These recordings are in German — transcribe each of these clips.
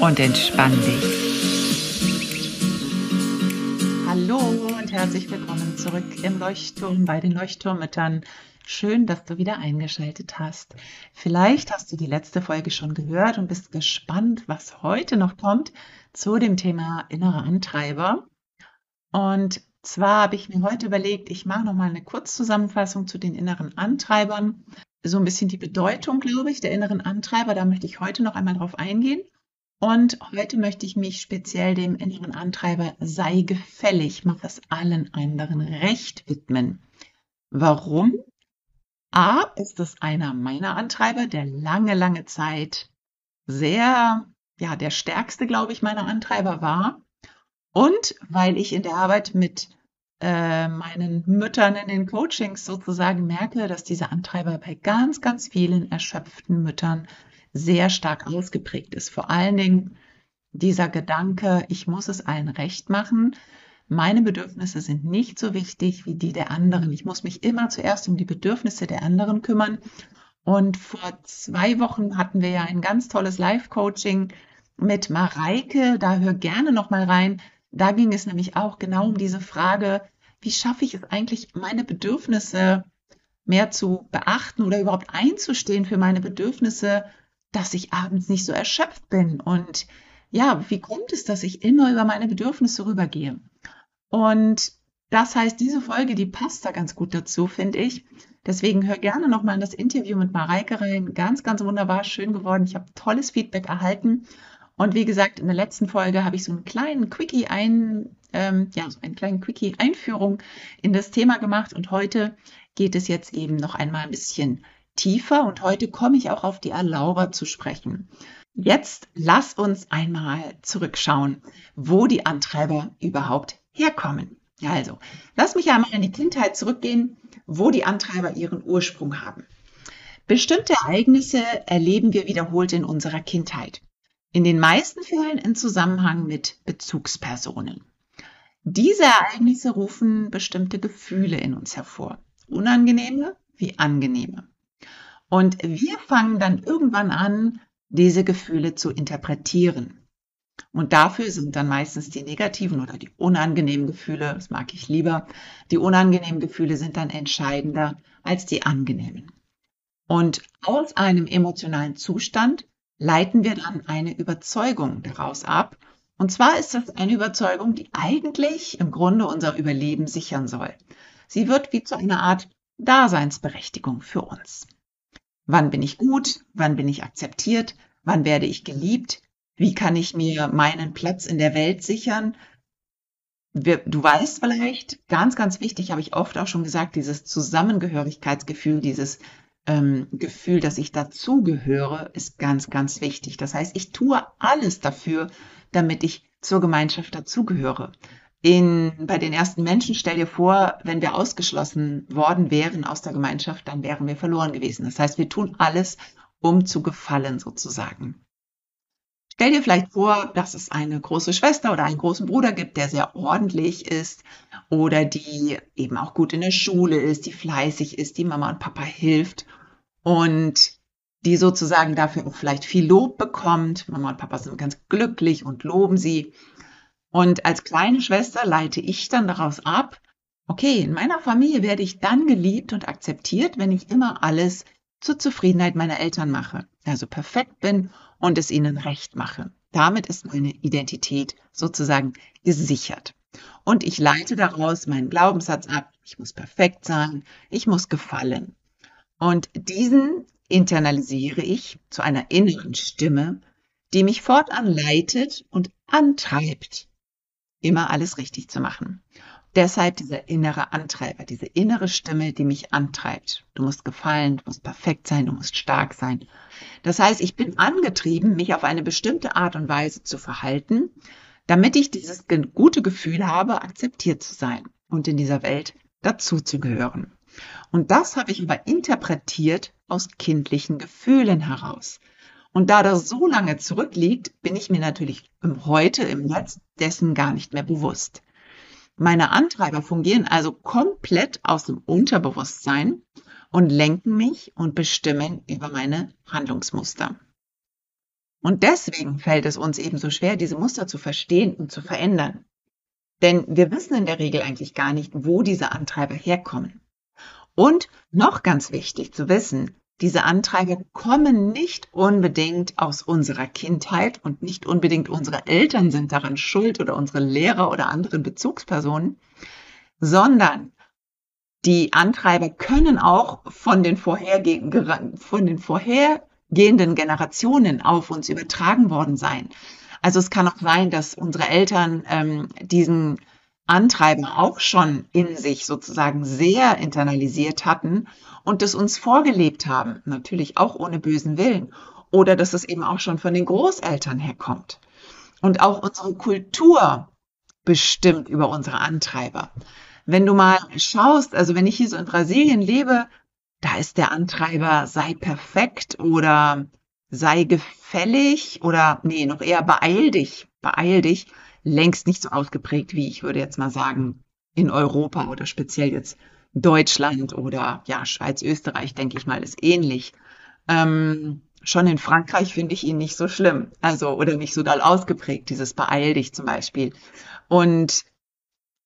und entspann dich. Hallo und herzlich willkommen zurück im Leuchtturm bei den Leuchtturmüttern. Schön, dass du wieder eingeschaltet hast. Vielleicht hast du die letzte Folge schon gehört und bist gespannt, was heute noch kommt zu dem Thema innere Antreiber. Und zwar habe ich mir heute überlegt, ich mache noch mal eine Kurzzusammenfassung zu den inneren Antreibern. So ein bisschen die Bedeutung, glaube ich, der inneren Antreiber. Da möchte ich heute noch einmal drauf eingehen. Und heute möchte ich mich speziell dem inneren Antreiber sei gefällig, mach es allen anderen recht widmen. Warum? A, ist es einer meiner Antreiber, der lange, lange Zeit sehr, ja, der stärkste, glaube ich, meiner Antreiber war. Und weil ich in der Arbeit mit äh, meinen Müttern in den Coachings sozusagen merke, dass diese Antreiber bei ganz, ganz vielen erschöpften Müttern sehr stark ausgeprägt ist. Vor allen Dingen dieser Gedanke, ich muss es allen recht machen. Meine Bedürfnisse sind nicht so wichtig wie die der anderen. Ich muss mich immer zuerst um die Bedürfnisse der anderen kümmern. Und vor zwei Wochen hatten wir ja ein ganz tolles Live-Coaching mit Mareike. Da hör gerne noch mal rein. Da ging es nämlich auch genau um diese Frage, wie schaffe ich es eigentlich, meine Bedürfnisse mehr zu beachten oder überhaupt einzustehen für meine Bedürfnisse dass ich abends nicht so erschöpft bin. Und ja, wie kommt es, dass ich immer über meine Bedürfnisse rübergehe? Und das heißt, diese Folge, die passt da ganz gut dazu, finde ich. Deswegen hör gerne nochmal in das Interview mit Mareike rein. Ganz, ganz wunderbar, schön geworden. Ich habe tolles Feedback erhalten. Und wie gesagt, in der letzten Folge habe ich so einen kleinen Quickie ein, ähm, ja, so einen kleinen Quickie Einführung in das Thema gemacht. Und heute geht es jetzt eben noch einmal ein bisschen tiefer und heute komme ich auch auf die Erlauber zu sprechen. Jetzt lass uns einmal zurückschauen, wo die Antreiber überhaupt herkommen. Also, lass mich einmal in die Kindheit zurückgehen, wo die Antreiber ihren Ursprung haben. Bestimmte Ereignisse erleben wir wiederholt in unserer Kindheit. In den meisten Fällen in Zusammenhang mit Bezugspersonen. Diese Ereignisse rufen bestimmte Gefühle in uns hervor. Unangenehme wie angenehme. Und wir fangen dann irgendwann an, diese Gefühle zu interpretieren. Und dafür sind dann meistens die negativen oder die unangenehmen Gefühle, das mag ich lieber, die unangenehmen Gefühle sind dann entscheidender als die angenehmen. Und aus einem emotionalen Zustand leiten wir dann eine Überzeugung daraus ab. Und zwar ist das eine Überzeugung, die eigentlich im Grunde unser Überleben sichern soll. Sie wird wie zu einer Art Daseinsberechtigung für uns. Wann bin ich gut? Wann bin ich akzeptiert? Wann werde ich geliebt? Wie kann ich mir meinen Platz in der Welt sichern? Du weißt vielleicht, ganz, ganz wichtig, habe ich oft auch schon gesagt, dieses Zusammengehörigkeitsgefühl, dieses ähm, Gefühl, dass ich dazugehöre, ist ganz, ganz wichtig. Das heißt, ich tue alles dafür, damit ich zur Gemeinschaft dazugehöre in, bei den ersten Menschen, stell dir vor, wenn wir ausgeschlossen worden wären aus der Gemeinschaft, dann wären wir verloren gewesen. Das heißt, wir tun alles, um zu gefallen sozusagen. Stell dir vielleicht vor, dass es eine große Schwester oder einen großen Bruder gibt, der sehr ordentlich ist oder die eben auch gut in der Schule ist, die fleißig ist, die Mama und Papa hilft und die sozusagen dafür auch vielleicht viel Lob bekommt. Mama und Papa sind ganz glücklich und loben sie. Und als kleine Schwester leite ich dann daraus ab, okay, in meiner Familie werde ich dann geliebt und akzeptiert, wenn ich immer alles zur Zufriedenheit meiner Eltern mache, also perfekt bin und es ihnen recht mache. Damit ist meine Identität sozusagen gesichert. Und ich leite daraus meinen Glaubenssatz ab, ich muss perfekt sein, ich muss gefallen. Und diesen internalisiere ich zu einer inneren Stimme, die mich fortan leitet und antreibt, immer alles richtig zu machen. deshalb dieser innere Antreiber, diese innere Stimme, die mich antreibt. Du musst gefallen, du musst perfekt sein, du musst stark sein. Das heißt, ich bin angetrieben, mich auf eine bestimmte Art und Weise zu verhalten, damit ich dieses gute Gefühl habe, akzeptiert zu sein und in dieser Welt dazuzugehören. Und das habe ich aber interpretiert aus kindlichen Gefühlen heraus. Und da das so lange zurückliegt, bin ich mir natürlich im Heute, im Netz dessen gar nicht mehr bewusst. Meine Antreiber fungieren also komplett aus dem Unterbewusstsein und lenken mich und bestimmen über meine Handlungsmuster. Und deswegen fällt es uns eben so schwer, diese Muster zu verstehen und zu verändern. Denn wir wissen in der Regel eigentlich gar nicht, wo diese Antreiber herkommen. Und noch ganz wichtig zu wissen, diese Antreiber kommen nicht unbedingt aus unserer Kindheit und nicht unbedingt unsere Eltern sind daran schuld oder unsere Lehrer oder anderen Bezugspersonen, sondern die Antreiber können auch von den, vorhergehenden, von den vorhergehenden Generationen auf uns übertragen worden sein. Also es kann auch sein, dass unsere Eltern ähm, diesen Antreiber auch schon in sich sozusagen sehr internalisiert hatten und das uns vorgelebt haben, natürlich auch ohne bösen Willen, oder dass es eben auch schon von den Großeltern herkommt. Und auch unsere Kultur bestimmt über unsere Antreiber. Wenn du mal schaust, also wenn ich hier so in Brasilien lebe, da ist der Antreiber sei perfekt oder sei gefällig oder nee, noch eher beeil dich, beeil dich, längst nicht so ausgeprägt wie ich würde jetzt mal sagen in Europa oder speziell jetzt Deutschland oder ja, Schweiz, Österreich, denke ich mal, ist ähnlich. Ähm, schon in Frankreich finde ich ihn nicht so schlimm. Also, oder nicht so doll ausgeprägt, dieses Beeil dich zum Beispiel. Und,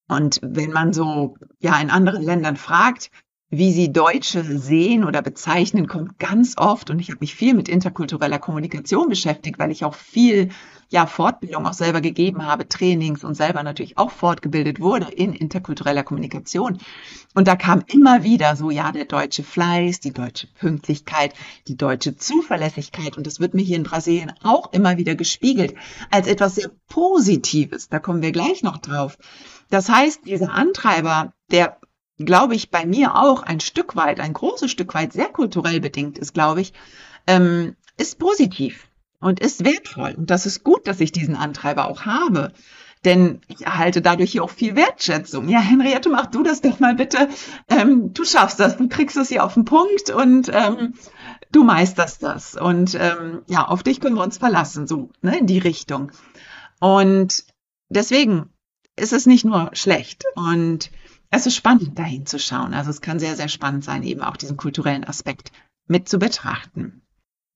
und wenn man so, ja, in anderen Ländern fragt, wie sie Deutsche sehen oder bezeichnen, kommt ganz oft, und ich habe mich viel mit interkultureller Kommunikation beschäftigt, weil ich auch viel ja, Fortbildung auch selber gegeben habe, Trainings und selber natürlich auch fortgebildet wurde in interkultureller Kommunikation. Und da kam immer wieder so, ja, der deutsche Fleiß, die deutsche Pünktlichkeit, die deutsche Zuverlässigkeit. Und das wird mir hier in Brasilien auch immer wieder gespiegelt als etwas sehr Positives. Da kommen wir gleich noch drauf. Das heißt, dieser Antreiber, der glaube ich, bei mir auch ein Stück weit, ein großes Stück weit sehr kulturell bedingt ist, glaube ich, ähm, ist positiv und ist wertvoll. Und das ist gut, dass ich diesen Antreiber auch habe. Denn ich erhalte dadurch hier auch viel Wertschätzung. Ja, Henriette, mach du das doch mal bitte. Ähm, du schaffst das, du kriegst es hier auf den Punkt und ähm, du meisterst das. Und ähm, ja, auf dich können wir uns verlassen, so ne, in die Richtung. Und deswegen ist es nicht nur schlecht. Und es ist spannend, dahin zu schauen. Also es kann sehr, sehr spannend sein, eben auch diesen kulturellen Aspekt mit zu betrachten.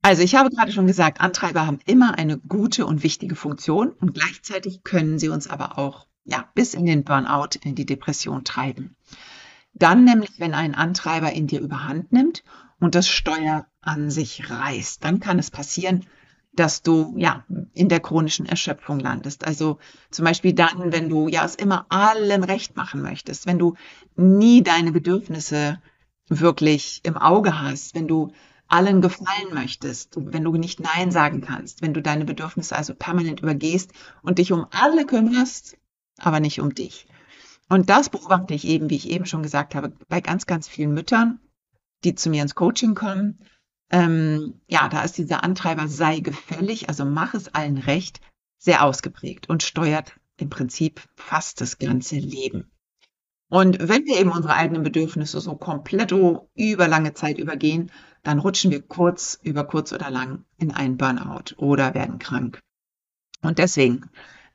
Also ich habe gerade schon gesagt, Antreiber haben immer eine gute und wichtige Funktion und gleichzeitig können sie uns aber auch ja, bis in den Burnout, in die Depression treiben. Dann nämlich, wenn ein Antreiber in dir überhand nimmt und das Steuer an sich reißt, dann kann es passieren, dass du ja in der chronischen Erschöpfung landest. Also zum Beispiel dann, wenn du ja es immer allen recht machen möchtest, wenn du nie deine Bedürfnisse wirklich im Auge hast, wenn du allen gefallen möchtest, wenn du nicht Nein sagen kannst, wenn du deine Bedürfnisse also permanent übergehst und dich um alle kümmerst, aber nicht um dich. Und das beobachte ich eben, wie ich eben schon gesagt habe, bei ganz, ganz vielen Müttern, die zu mir ins Coaching kommen. Ähm, ja, da ist dieser Antreiber sei gefällig, also mach es allen recht, sehr ausgeprägt und steuert im Prinzip fast das ganze Leben. Und wenn wir eben unsere eigenen Bedürfnisse so komplett über lange Zeit übergehen, dann rutschen wir kurz, über kurz oder lang in einen Burnout oder werden krank. Und deswegen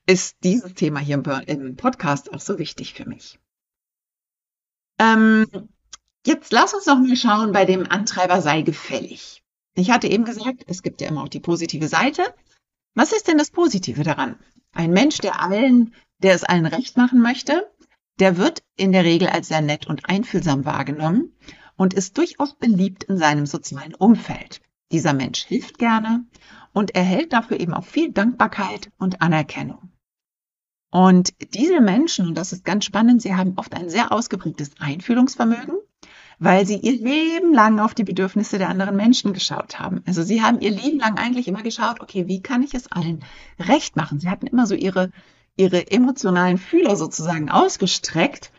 ist dieses Thema hier im Podcast auch so wichtig für mich. Ähm, jetzt lass uns noch mal schauen, bei dem Antreiber sei gefällig. Ich hatte eben gesagt, es gibt ja immer auch die positive Seite. Was ist denn das Positive daran? Ein Mensch, der allen, der es allen recht machen möchte, der wird in der Regel als sehr nett und einfühlsam wahrgenommen und ist durchaus beliebt in seinem sozialen Umfeld. Dieser Mensch hilft gerne und erhält dafür eben auch viel Dankbarkeit und Anerkennung. Und diese Menschen, und das ist ganz spannend, sie haben oft ein sehr ausgeprägtes Einfühlungsvermögen, weil sie ihr Leben lang auf die Bedürfnisse der anderen Menschen geschaut haben. Also sie haben ihr Leben lang eigentlich immer geschaut, okay, wie kann ich es allen recht machen? Sie hatten immer so ihre, ihre emotionalen Fühler sozusagen ausgestreckt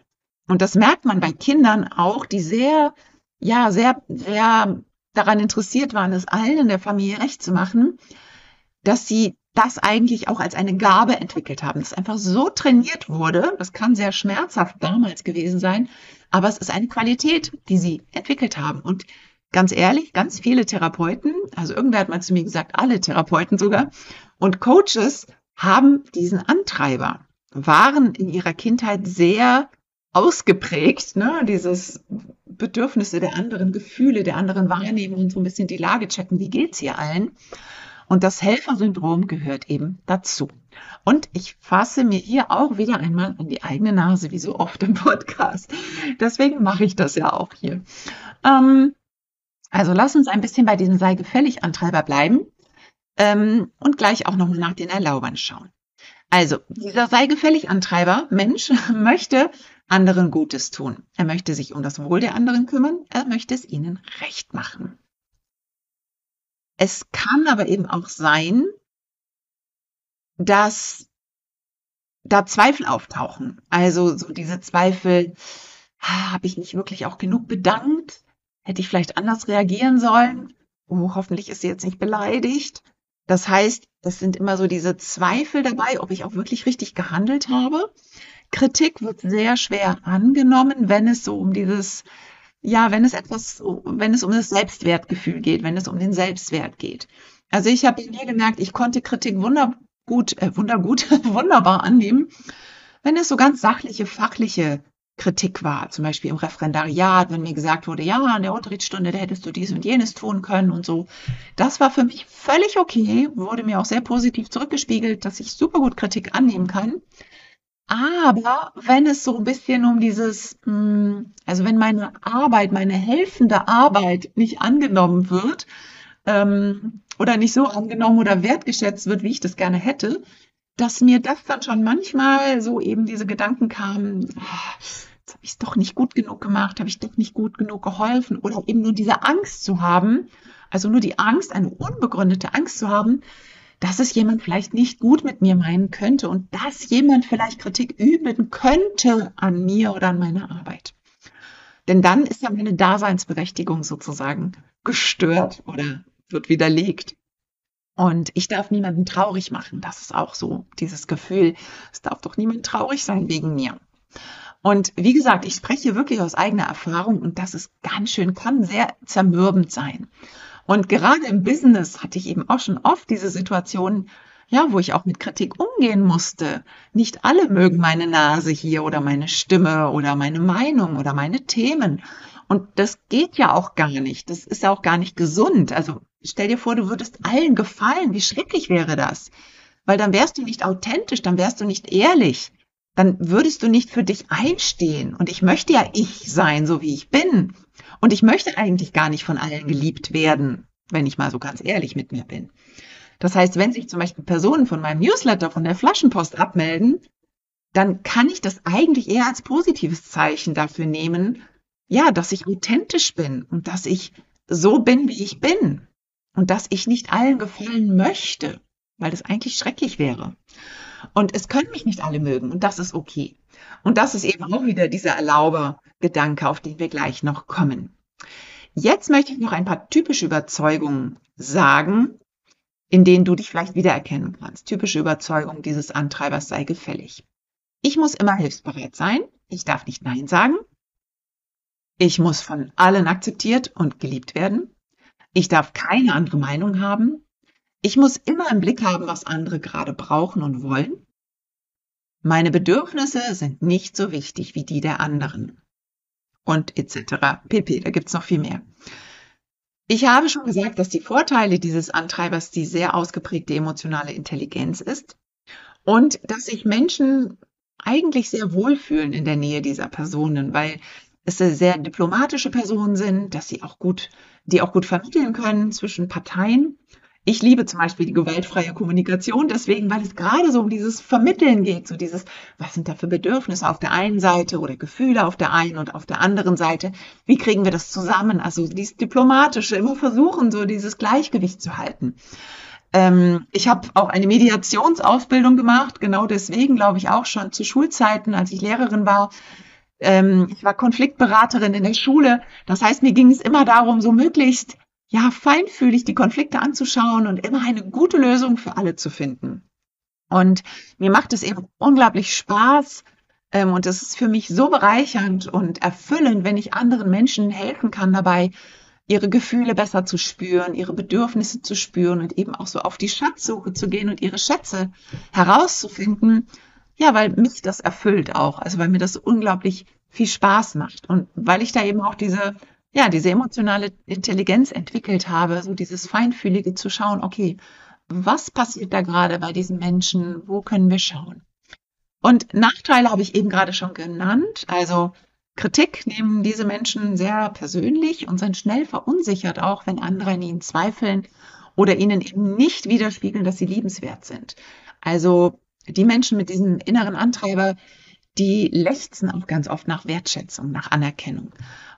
Und das merkt man bei Kindern auch, die sehr, ja, sehr, sehr daran interessiert waren, es allen in der Familie recht zu machen, dass sie das eigentlich auch als eine Gabe entwickelt haben. Das einfach so trainiert wurde. Das kann sehr schmerzhaft damals gewesen sein, aber es ist eine Qualität, die sie entwickelt haben. Und ganz ehrlich, ganz viele Therapeuten, also irgendwer hat mal zu mir gesagt, alle Therapeuten sogar, und Coaches haben diesen Antreiber, waren in ihrer Kindheit sehr ausgeprägt, ne? dieses Bedürfnisse der anderen, Gefühle der anderen wahrnehmen und so ein bisschen die Lage checken, wie geht's hier allen. Und das Helfersyndrom gehört eben dazu. Und ich fasse mir hier auch wieder einmal an die eigene Nase, wie so oft im Podcast. Deswegen mache ich das ja auch hier. Ähm, also lass uns ein bisschen bei diesem sei gefällig Antreiber bleiben ähm, und gleich auch nochmal nach den Erlaubern schauen. Also, dieser sei gefällig Antreiber, Mensch, möchte anderen Gutes tun. Er möchte sich um das Wohl der anderen kümmern. Er möchte es ihnen recht machen. Es kann aber eben auch sein, dass da Zweifel auftauchen. Also so diese Zweifel, habe ich mich wirklich auch genug bedankt? Hätte ich vielleicht anders reagieren sollen? Oh, hoffentlich ist sie jetzt nicht beleidigt. Das heißt, es sind immer so diese Zweifel dabei, ob ich auch wirklich richtig gehandelt habe. Kritik wird sehr schwer angenommen, wenn es so um dieses, ja, wenn es etwas, wenn es um das Selbstwertgefühl geht, wenn es um den Selbstwert geht. Also ich habe mir gemerkt, ich konnte Kritik wundergut, äh, wundergut, wunderbar annehmen, wenn es so ganz sachliche, fachliche Kritik war, zum Beispiel im Referendariat, wenn mir gesagt wurde, ja, an der Unterrichtsstunde, da hättest du dies und jenes tun können und so. Das war für mich völlig okay, wurde mir auch sehr positiv zurückgespiegelt, dass ich super gut Kritik annehmen kann. Aber wenn es so ein bisschen um dieses, hm, also wenn meine Arbeit, meine helfende Arbeit nicht angenommen wird ähm, oder nicht so angenommen oder wertgeschätzt wird, wie ich das gerne hätte, dass mir das dann schon manchmal so eben diese Gedanken kamen, ah, habe ich es doch nicht gut genug gemacht, habe ich doch nicht gut genug geholfen oder eben nur diese Angst zu haben, also nur die Angst, eine unbegründete Angst zu haben, dass es jemand vielleicht nicht gut mit mir meinen könnte und dass jemand vielleicht Kritik üben könnte an mir oder an meiner Arbeit. Denn dann ist ja meine Daseinsberechtigung sozusagen gestört oder wird widerlegt. Und ich darf niemanden traurig machen. Das ist auch so, dieses Gefühl. Es darf doch niemand traurig sein wegen mir. Und wie gesagt, ich spreche wirklich aus eigener Erfahrung und das ist ganz schön, kann sehr zermürbend sein. Und gerade im Business hatte ich eben auch schon oft diese Situation, ja, wo ich auch mit Kritik umgehen musste. Nicht alle mögen meine Nase hier oder meine Stimme oder meine Meinung oder meine Themen. Und das geht ja auch gar nicht. Das ist ja auch gar nicht gesund. Also stell dir vor, du würdest allen gefallen. Wie schrecklich wäre das? Weil dann wärst du nicht authentisch, dann wärst du nicht ehrlich. Dann würdest du nicht für dich einstehen. Und ich möchte ja ich sein, so wie ich bin. Und ich möchte eigentlich gar nicht von allen geliebt werden, wenn ich mal so ganz ehrlich mit mir bin. Das heißt, wenn sich zum Beispiel Personen von meinem Newsletter, von der Flaschenpost abmelden, dann kann ich das eigentlich eher als positives Zeichen dafür nehmen, ja, dass ich authentisch bin und dass ich so bin, wie ich bin und dass ich nicht allen gefallen möchte, weil das eigentlich schrecklich wäre. Und es können mich nicht alle mögen und das ist okay. Und das ist eben auch wieder dieser Erlauber-Gedanke, auf den wir gleich noch kommen. Jetzt möchte ich noch ein paar typische Überzeugungen sagen, in denen du dich vielleicht wiedererkennen kannst. Typische Überzeugung dieses Antreibers sei gefällig. Ich muss immer hilfsbereit sein. Ich darf nicht Nein sagen. Ich muss von allen akzeptiert und geliebt werden. Ich darf keine andere Meinung haben. Ich muss immer im Blick haben, was andere gerade brauchen und wollen. Meine Bedürfnisse sind nicht so wichtig wie die der anderen. Und etc. pp. Da gibt's noch viel mehr. Ich habe schon gesagt, dass die Vorteile dieses Antreibers die sehr ausgeprägte emotionale Intelligenz ist und dass sich Menschen eigentlich sehr wohlfühlen in der Nähe dieser Personen, weil es sehr diplomatische Personen sind, dass sie auch gut, die auch gut vermitteln können zwischen Parteien ich liebe zum Beispiel die gewaltfreie Kommunikation deswegen, weil es gerade so um dieses Vermitteln geht, so dieses, was sind da für Bedürfnisse auf der einen Seite oder Gefühle auf der einen und auf der anderen Seite, wie kriegen wir das zusammen? Also dieses diplomatische, immer versuchen, so dieses Gleichgewicht zu halten. Ähm, ich habe auch eine Mediationsausbildung gemacht, genau deswegen glaube ich auch schon zu Schulzeiten, als ich Lehrerin war, ähm, ich war Konfliktberaterin in der Schule. Das heißt, mir ging es immer darum, so möglichst ja feinfühlig die Konflikte anzuschauen und immer eine gute Lösung für alle zu finden. Und mir macht es eben unglaublich Spaß, ähm, und es ist für mich so bereichernd und erfüllend, wenn ich anderen Menschen helfen kann dabei, ihre Gefühle besser zu spüren, ihre Bedürfnisse zu spüren und eben auch so auf die Schatzsuche zu gehen und ihre Schätze herauszufinden. Ja, weil mich das erfüllt auch, also weil mir das unglaublich viel Spaß macht und weil ich da eben auch diese ja, diese emotionale Intelligenz entwickelt habe, so dieses feinfühlige zu schauen, okay, was passiert da gerade bei diesen Menschen? Wo können wir schauen? Und Nachteile habe ich eben gerade schon genannt. Also Kritik nehmen diese Menschen sehr persönlich und sind schnell verunsichert, auch wenn andere an ihnen zweifeln oder ihnen eben nicht widerspiegeln, dass sie liebenswert sind. Also die Menschen mit diesem inneren Antreiber, die lechzen auch ganz oft nach Wertschätzung, nach Anerkennung.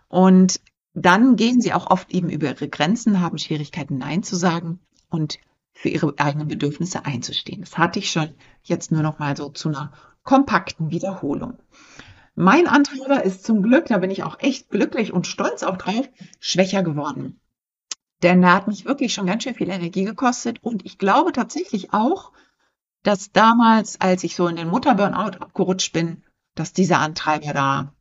Und dann gehen sie auch oft eben über ihre Grenzen, haben Schwierigkeiten, Nein zu sagen und für ihre eigenen Bedürfnisse einzustehen. Das hatte ich schon jetzt nur noch mal so zu einer kompakten Wiederholung. Mein Antreiber ist zum Glück, da bin ich auch echt glücklich und stolz auch drauf, schwächer geworden. Denn er hat mich wirklich schon ganz schön viel Energie gekostet und ich glaube tatsächlich auch, dass damals, als ich so in den Mutterburnout abgerutscht bin, dass dieser Antreiber da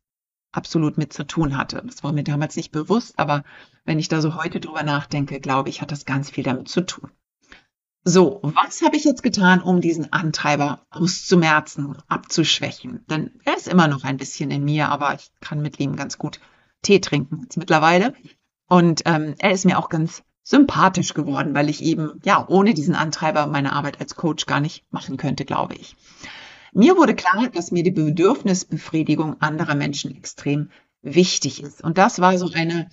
absolut mit zu tun hatte. Das war mir damals nicht bewusst, aber wenn ich da so heute drüber nachdenke, glaube ich, hat das ganz viel damit zu tun. So, was habe ich jetzt getan, um diesen Antreiber auszumerzen, abzuschwächen? Denn er ist immer noch ein bisschen in mir, aber ich kann mit ihm ganz gut Tee trinken jetzt mittlerweile. Und ähm, er ist mir auch ganz sympathisch geworden, weil ich eben ja ohne diesen Antreiber meine Arbeit als Coach gar nicht machen könnte, glaube ich. Mir wurde klar, dass mir die Bedürfnisbefriedigung anderer Menschen extrem wichtig ist. Und das war so eine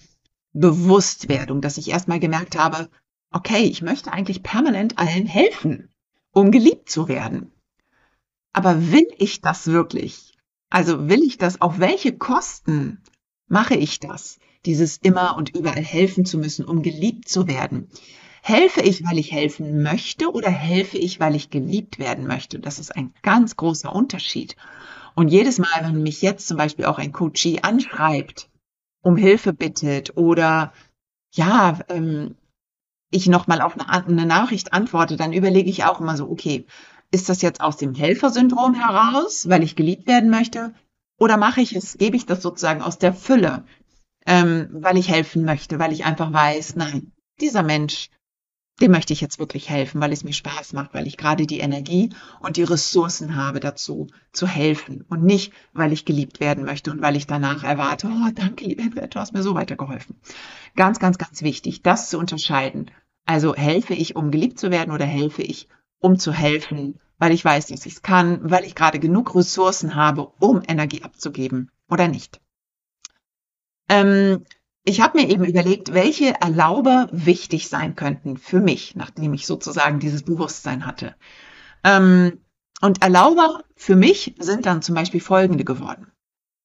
Bewusstwerdung, dass ich erstmal gemerkt habe, okay, ich möchte eigentlich permanent allen helfen, um geliebt zu werden. Aber will ich das wirklich? Also will ich das, auf welche Kosten mache ich das? Dieses immer und überall helfen zu müssen, um geliebt zu werden. Helfe ich, weil ich helfen möchte oder helfe ich, weil ich geliebt werden möchte? Das ist ein ganz großer Unterschied. Und jedes Mal, wenn mich jetzt zum Beispiel auch ein Coachie anschreibt, um Hilfe bittet oder ja, ähm, ich nochmal auf eine, Nachricht antworte, dann überlege ich auch immer so, okay, ist das jetzt aus dem Helfersyndrom heraus, weil ich geliebt werden möchte? Oder mache ich es, gebe ich das sozusagen aus der Fülle, ähm, weil ich helfen möchte, weil ich einfach weiß, nein, dieser Mensch, dem möchte ich jetzt wirklich helfen, weil es mir Spaß macht, weil ich gerade die Energie und die Ressourcen habe dazu, zu helfen und nicht, weil ich geliebt werden möchte und weil ich danach erwarte, oh, danke, liebe Henriette, du hast mir so weitergeholfen. Ganz, ganz, ganz wichtig, das zu unterscheiden. Also helfe ich, um geliebt zu werden oder helfe ich, um zu helfen, weil ich weiß, dass ich es kann, weil ich gerade genug Ressourcen habe, um Energie abzugeben oder nicht. Ähm, ich habe mir eben überlegt, welche Erlauber wichtig sein könnten für mich, nachdem ich sozusagen dieses Bewusstsein hatte. Ähm, und Erlauber für mich sind dann zum Beispiel folgende geworden.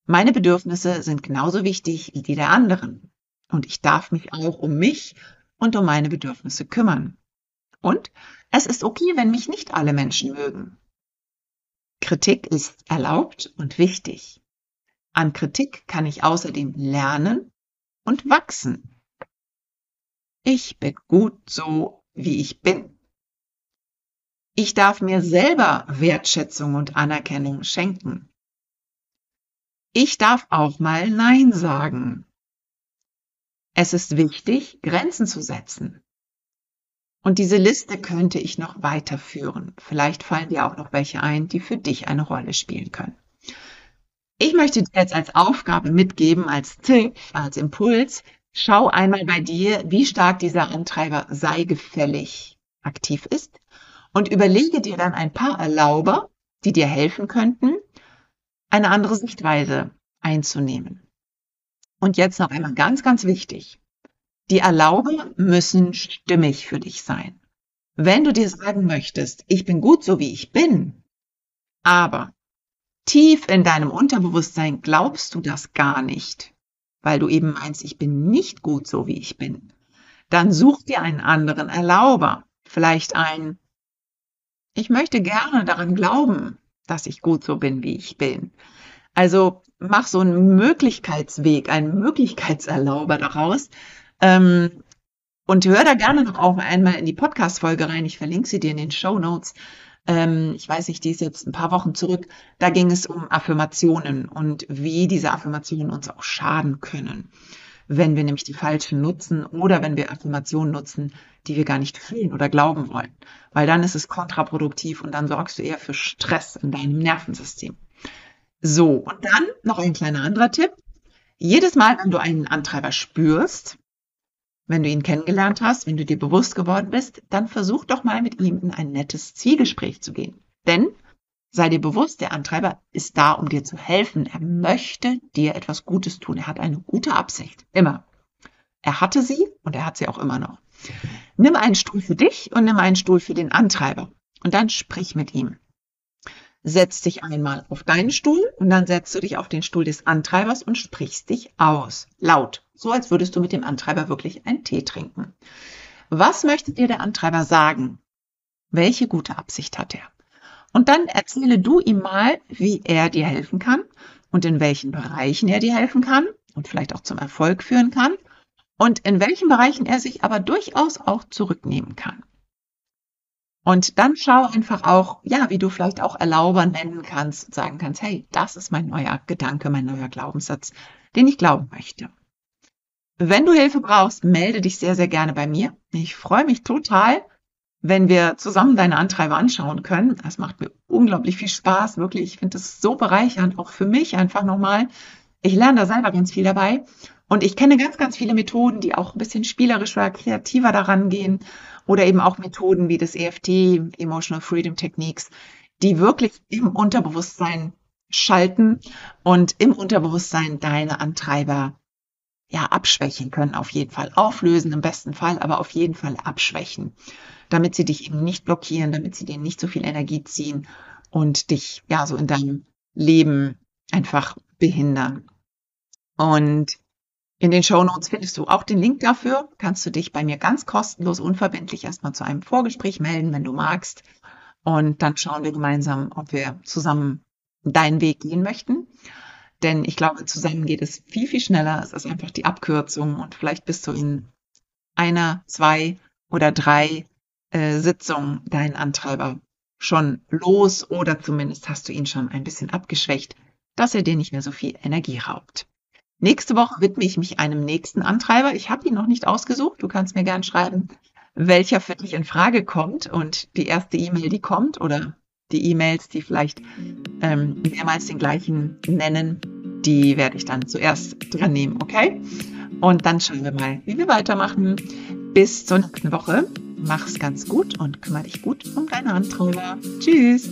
Meine Bedürfnisse sind genauso wichtig wie die der anderen. Und ich darf mich auch um mich und um meine Bedürfnisse kümmern. Und es ist okay, wenn mich nicht alle Menschen mögen. Kritik ist erlaubt und wichtig. An Kritik kann ich außerdem lernen und wachsen. Ich bin gut so, wie ich bin. Ich darf mir selber Wertschätzung und Anerkennung schenken. Ich darf auch mal Nein sagen. Es ist wichtig, Grenzen zu setzen. Und diese Liste könnte ich noch weiterführen. Vielleicht fallen dir auch noch welche ein, die für dich eine Rolle spielen können. Ich möchte dir jetzt als Aufgabe mitgeben, als Tipp, als Impuls, schau einmal bei dir, wie stark dieser Antreiber sei gefällig aktiv ist und überlege dir dann ein paar Erlauber, die dir helfen könnten, eine andere Sichtweise einzunehmen. Und jetzt noch einmal ganz, ganz wichtig. Die Erlauber müssen stimmig für dich sein. Wenn du dir sagen möchtest, ich bin gut so wie ich bin, aber tief in deinem Unterbewusstsein glaubst du das gar nicht, weil du eben meinst, ich bin nicht gut so, wie ich bin, dann such dir einen anderen Erlauber. Vielleicht ein, ich möchte gerne daran glauben, dass ich gut so bin, wie ich bin. Also mach so einen Möglichkeitsweg, einen Möglichkeitserlauber daraus. Ähm, und hör da gerne noch auch einmal in die Podcast-Folge rein. Ich verlinke sie dir in den Show Notes. Ähm, ich weiß nicht, die ist jetzt ein paar Wochen zurück. Da ging es um Affirmationen und wie diese Affirmationen uns auch schaden können, wenn wir nämlich die falschen nutzen oder wenn wir Affirmationen nutzen, die wir gar nicht fühlen oder glauben wollen. Weil dann ist es kontraproduktiv und dann sorgst du eher für Stress in deinem Nervensystem. So, und dann noch ein kleiner anderer Tipp. Jedes Mal, wenn du einen Antreiber spürst, wenn du ihn kennengelernt hast, wenn du dir bewusst geworden bist, dann versuch doch mal mit ihm in ein nettes Zielgespräch zu gehen. Denn sei dir bewusst, der Antreiber ist da, um dir zu helfen. Er möchte dir etwas Gutes tun. Er hat eine gute Absicht. Immer. Er hatte sie und er hat sie auch immer noch. Nimm einen Stuhl für dich und nimm einen Stuhl für den Antreiber. Und dann sprich mit ihm. Setz dich einmal auf deinen Stuhl und dann setzt du dich auf den Stuhl des Antreibers und sprichst dich aus. Laut. So als würdest du mit dem Antreiber wirklich einen Tee trinken. Was möchte dir der Antreiber sagen? Welche gute Absicht hat er? Und dann erzähle du ihm mal, wie er dir helfen kann und in welchen Bereichen er dir helfen kann und vielleicht auch zum Erfolg führen kann und in welchen Bereichen er sich aber durchaus auch zurücknehmen kann. Und dann schau einfach auch, ja, wie du vielleicht auch Erlauber nennen kannst sagen kannst, hey, das ist mein neuer Gedanke, mein neuer Glaubenssatz, den ich glauben möchte. Wenn du Hilfe brauchst, melde dich sehr, sehr gerne bei mir. Ich freue mich total, wenn wir zusammen deine Antreiber anschauen können. Das macht mir unglaublich viel Spaß, wirklich. Ich finde es so bereichernd, auch für mich einfach nochmal. Ich lerne da selber ganz viel dabei. Und ich kenne ganz, ganz viele Methoden, die auch ein bisschen spielerischer, kreativer daran gehen oder eben auch Methoden wie das EFT, Emotional Freedom Techniques, die wirklich im Unterbewusstsein schalten und im Unterbewusstsein deine Antreiber ja abschwächen können, auf jeden Fall auflösen im besten Fall, aber auf jeden Fall abschwächen, damit sie dich eben nicht blockieren, damit sie dir nicht so viel Energie ziehen und dich ja so in deinem Leben einfach behindern. Und in den Show Notes findest du auch den Link dafür. Kannst du dich bei mir ganz kostenlos, unverbindlich erstmal zu einem Vorgespräch melden, wenn du magst. Und dann schauen wir gemeinsam, ob wir zusammen deinen Weg gehen möchten. Denn ich glaube, zusammen geht es viel, viel schneller. Es ist einfach die Abkürzung und vielleicht bist du in einer, zwei oder drei äh, Sitzungen deinen Antreiber schon los oder zumindest hast du ihn schon ein bisschen abgeschwächt, dass er dir nicht mehr so viel Energie raubt. Nächste Woche widme ich mich einem nächsten Antreiber. Ich habe ihn noch nicht ausgesucht. Du kannst mir gern schreiben, welcher für dich in Frage kommt. Und die erste E-Mail, die kommt, oder die E-Mails, die vielleicht ähm, mehrmals den gleichen nennen, die werde ich dann zuerst dran nehmen, okay? Und dann schauen wir mal, wie wir weitermachen. Bis zur nächsten Woche. Mach's ganz gut und kümmere dich gut um deine Antreiber. Tschüss!